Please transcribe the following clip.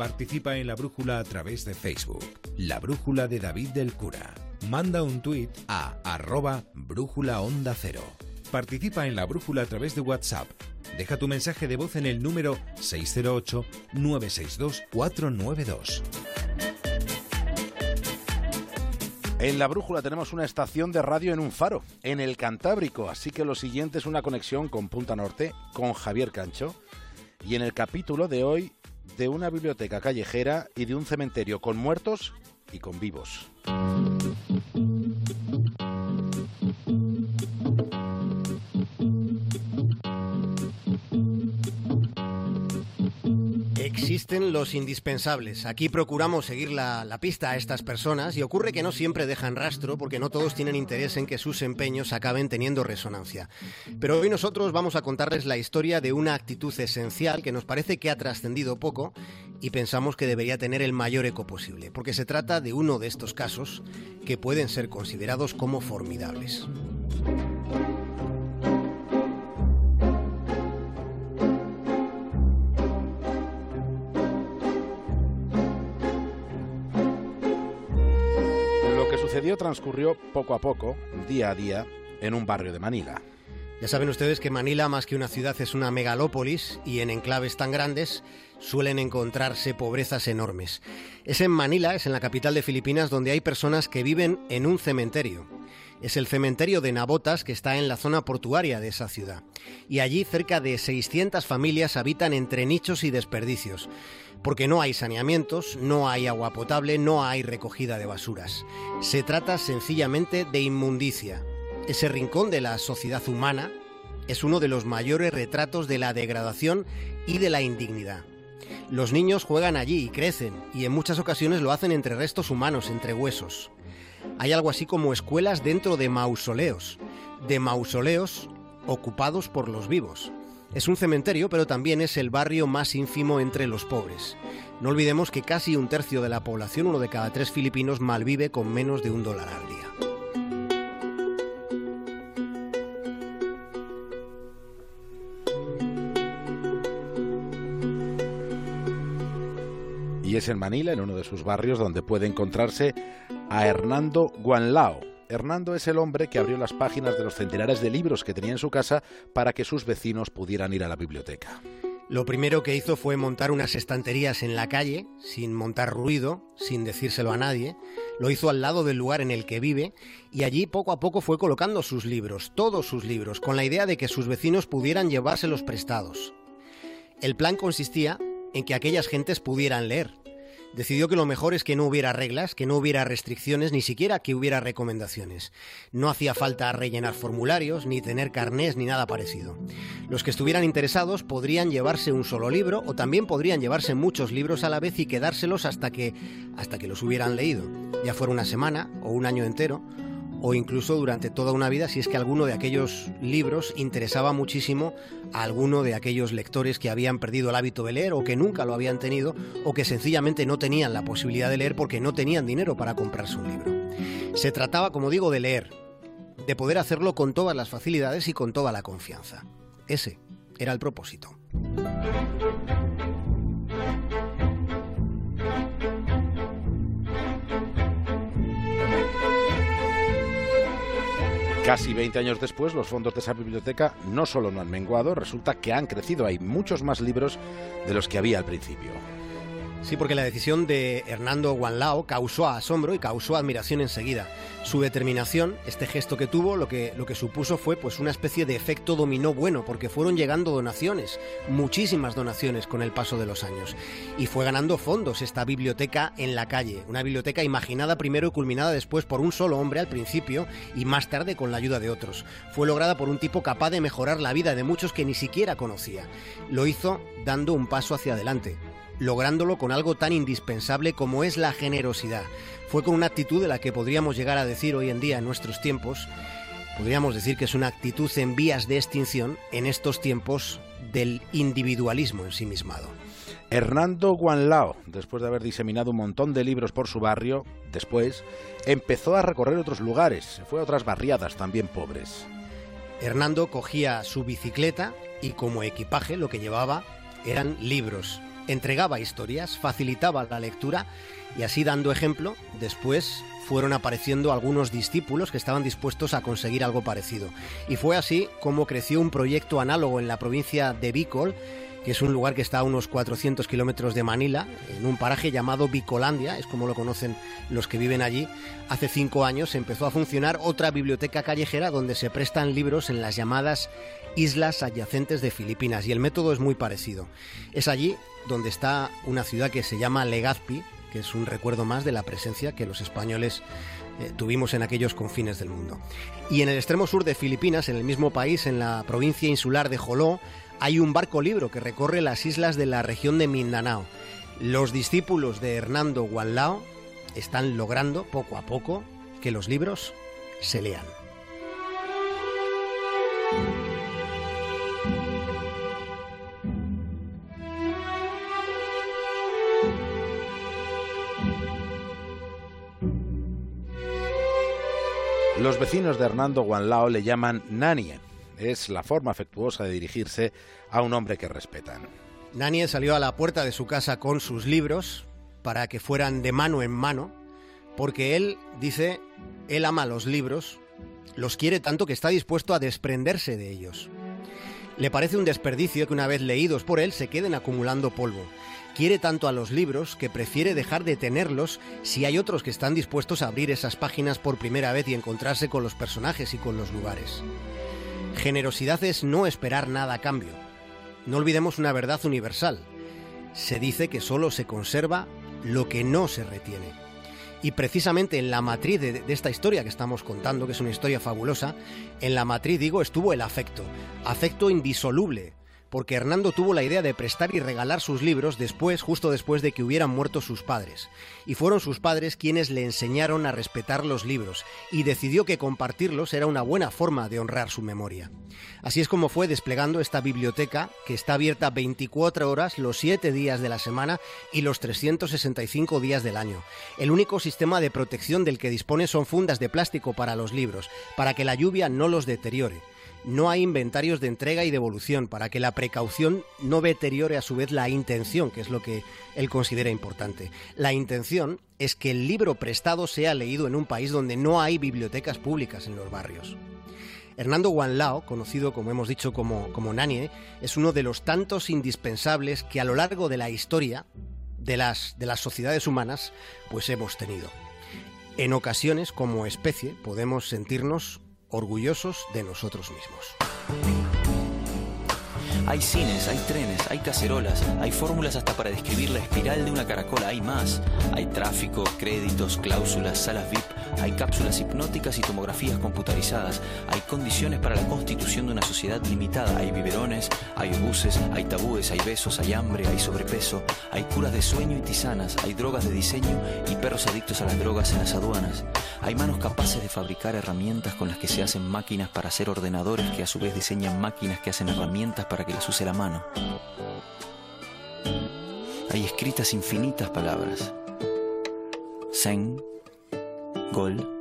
Participa en la brújula a través de Facebook. La brújula de David del Cura. Manda un tuit a arroba brújula onda cero. Participa en la brújula a través de WhatsApp. Deja tu mensaje de voz en el número 608-962-492. En la brújula tenemos una estación de radio en un faro, en el Cantábrico, así que lo siguiente es una conexión con Punta Norte, con Javier Cancho. Y en el capítulo de hoy de una biblioteca callejera y de un cementerio con muertos y con vivos. Existen los indispensables. Aquí procuramos seguir la, la, pista a estas personas y ocurre que no siempre dejan rastro porque no todos tienen interés en que sus empeños acaben teniendo resonancia. Pero hoy nosotros vamos a contarles la historia de una actitud esencial que nos parece que ha trascendido poco y pensamos que debería tener el mayor eco posible, porque se trata de uno de estos casos que pueden ser considerados como formidables. Sucedió transcurrió poco a poco, día a día, en un barrio de Manila. Ya saben ustedes que Manila, más que una ciudad, es una megalópolis y en enclaves tan grandes suelen encontrarse pobrezas enormes. Es en Manila, es en la capital de Filipinas, donde hay personas que viven en un cementerio. Es el cementerio de Nabotas que está en la zona portuaria de esa ciudad. Y allí cerca de 600 familias habitan entre nichos y desperdicios porque no hay saneamientos, no hay agua potable, no hay recogida de basuras. Se trata sencillamente de inmundicia. Ese rincón de la sociedad humana es uno de los mayores retratos de la degradación y de la indignidad. Los niños juegan allí y crecen, y en muchas ocasiones lo hacen entre restos humanos, entre huesos. Hay algo así como escuelas dentro de mausoleos, de mausoleos ocupados por los vivos. Es un cementerio, pero también es el barrio más ínfimo entre los pobres. No olvidemos que casi un tercio de la población, uno de cada tres filipinos, malvive con menos de un dólar al día. Y es en Manila, en uno de sus barrios, donde puede encontrarse a Hernando Guanlao, Hernando es el hombre que abrió las páginas de los centenares de libros que tenía en su casa para que sus vecinos pudieran ir a la biblioteca. Lo primero que hizo fue montar unas estanterías en la calle, sin montar ruido, sin decírselo a nadie. Lo hizo al lado del lugar en el que vive y allí poco a poco fue colocando sus libros, todos sus libros, con la idea de que sus vecinos pudieran llevárselos prestados. El plan consistía en que aquellas gentes pudieran leer, decidió que lo mejor es que no hubiera reglas, que no hubiera restricciones, ni siquiera que hubiera recomendaciones. No hacía falta rellenar formularios, ni tener carnés, ni nada parecido. Los que estuvieran interesados podrían llevarse un solo libro o también podrían llevarse muchos libros a la vez y quedárselos hasta que, hasta que los hubieran leído, ya fuera una semana o un año entero o incluso durante toda una vida si es que alguno de aquellos libros interesaba muchísimo a alguno de aquellos lectores que habían perdido el hábito de leer o que nunca lo habían tenido o que sencillamente no tenían la posibilidad de leer porque no tenían dinero para comprarse un libro. Se trataba, como digo, de leer, de poder hacerlo con todas las facilidades y con toda la confianza. Ese era el propósito. Casi 20 años después, los fondos de esa biblioteca no solo no han menguado, resulta que han crecido. Hay muchos más libros de los que había al principio. Sí, porque la decisión de Hernando Guanlao causó asombro y causó admiración enseguida. Su determinación, este gesto que tuvo, lo que, lo que supuso fue pues una especie de efecto dominó bueno, porque fueron llegando donaciones, muchísimas donaciones con el paso de los años. Y fue ganando fondos esta biblioteca en la calle, una biblioteca imaginada primero y culminada después por un solo hombre al principio y más tarde con la ayuda de otros. Fue lograda por un tipo capaz de mejorar la vida de muchos que ni siquiera conocía. Lo hizo dando un paso hacia adelante, lográndolo con algo tan indispensable como es la generosidad. Fue con una actitud de la que podríamos llegar a decir hoy en día en nuestros tiempos, podríamos decir que es una actitud en vías de extinción en estos tiempos del individualismo ensimismado. Hernando Guanlao, después de haber diseminado un montón de libros por su barrio, después empezó a recorrer otros lugares, se fue a otras barriadas también pobres. Hernando cogía su bicicleta y como equipaje lo que llevaba eran libros, entregaba historias, facilitaba la lectura y así dando ejemplo, después fueron apareciendo algunos discípulos que estaban dispuestos a conseguir algo parecido. Y fue así como creció un proyecto análogo en la provincia de Bicol, que es un lugar que está a unos 400 kilómetros de Manila, en un paraje llamado Bicolandia, es como lo conocen los que viven allí. Hace cinco años empezó a funcionar otra biblioteca callejera donde se prestan libros en las llamadas islas adyacentes de Filipinas y el método es muy parecido. Es allí donde está una ciudad que se llama Legazpi, que es un recuerdo más de la presencia que los españoles eh, tuvimos en aquellos confines del mundo. Y en el extremo sur de Filipinas, en el mismo país, en la provincia insular de Joló, hay un barco libro que recorre las islas de la región de Mindanao. Los discípulos de Hernando Guanlao están logrando poco a poco que los libros se lean. Los vecinos de Hernando Guanlao le llaman Nanie. Es la forma afectuosa de dirigirse a un hombre que respetan. Nanie salió a la puerta de su casa con sus libros para que fueran de mano en mano, porque él dice, él ama los libros, los quiere tanto que está dispuesto a desprenderse de ellos. Le parece un desperdicio que una vez leídos por él se queden acumulando polvo. Quiere tanto a los libros que prefiere dejar de tenerlos si hay otros que están dispuestos a abrir esas páginas por primera vez y encontrarse con los personajes y con los lugares. Generosidad es no esperar nada a cambio. No olvidemos una verdad universal. Se dice que solo se conserva lo que no se retiene. Y precisamente en la matriz de, esta historia que estamos contando, que es una historia fabulosa, en la matriz, digo, estuvo el afecto. Afecto indisoluble, porque Hernando tuvo la idea de prestar y regalar sus libros después, justo después de que hubieran muerto sus padres. Y fueron sus padres quienes le enseñaron a respetar los libros, y decidió que compartirlos era una buena forma de honrar su memoria. Así es como fue desplegando esta biblioteca, que está abierta 24 horas los 7 días de la semana y los 365 días del año. El único sistema de protección del que dispone son fundas de plástico para los libros, para que la lluvia no los deteriore no hay inventarios de entrega y devolución para que la precaución no deteriore a su vez la intención, que es lo que él considera importante. La intención es que el libro prestado sea leído en un país donde no hay bibliotecas públicas en los barrios. Hernando Guanlao, conocido como hemos dicho como, como Nanie, es uno de los tantos indispensables que a lo largo de la historia de las, de las sociedades humanas pues hemos tenido. En ocasiones, como especie, podemos sentirnos orgullosos de nosotros mismos. Hay cines, hay trenes, hay cacerolas, hay fórmulas hasta para describir la espiral de una caracola, hay más. Hay tráfico, créditos, cláusulas, salas VIP, hay cápsulas hipnóticas y tomografías computarizadas, hay condiciones para la constitución de una sociedad limitada, hay biberones, hay obuses, hay tabúes, hay besos, hay hambre, hay sobrepeso, hay curas de sueño y tisanas, hay drogas de diseño y perros adictos a las drogas en las aduanas. Hay manos capaces de fabricar herramientas con las que se hacen máquinas para hacer ordenadores que a su vez diseñan máquinas que hacen herramientas para que las use la mano. Hay escritas infinitas palabras. Zen, Gold.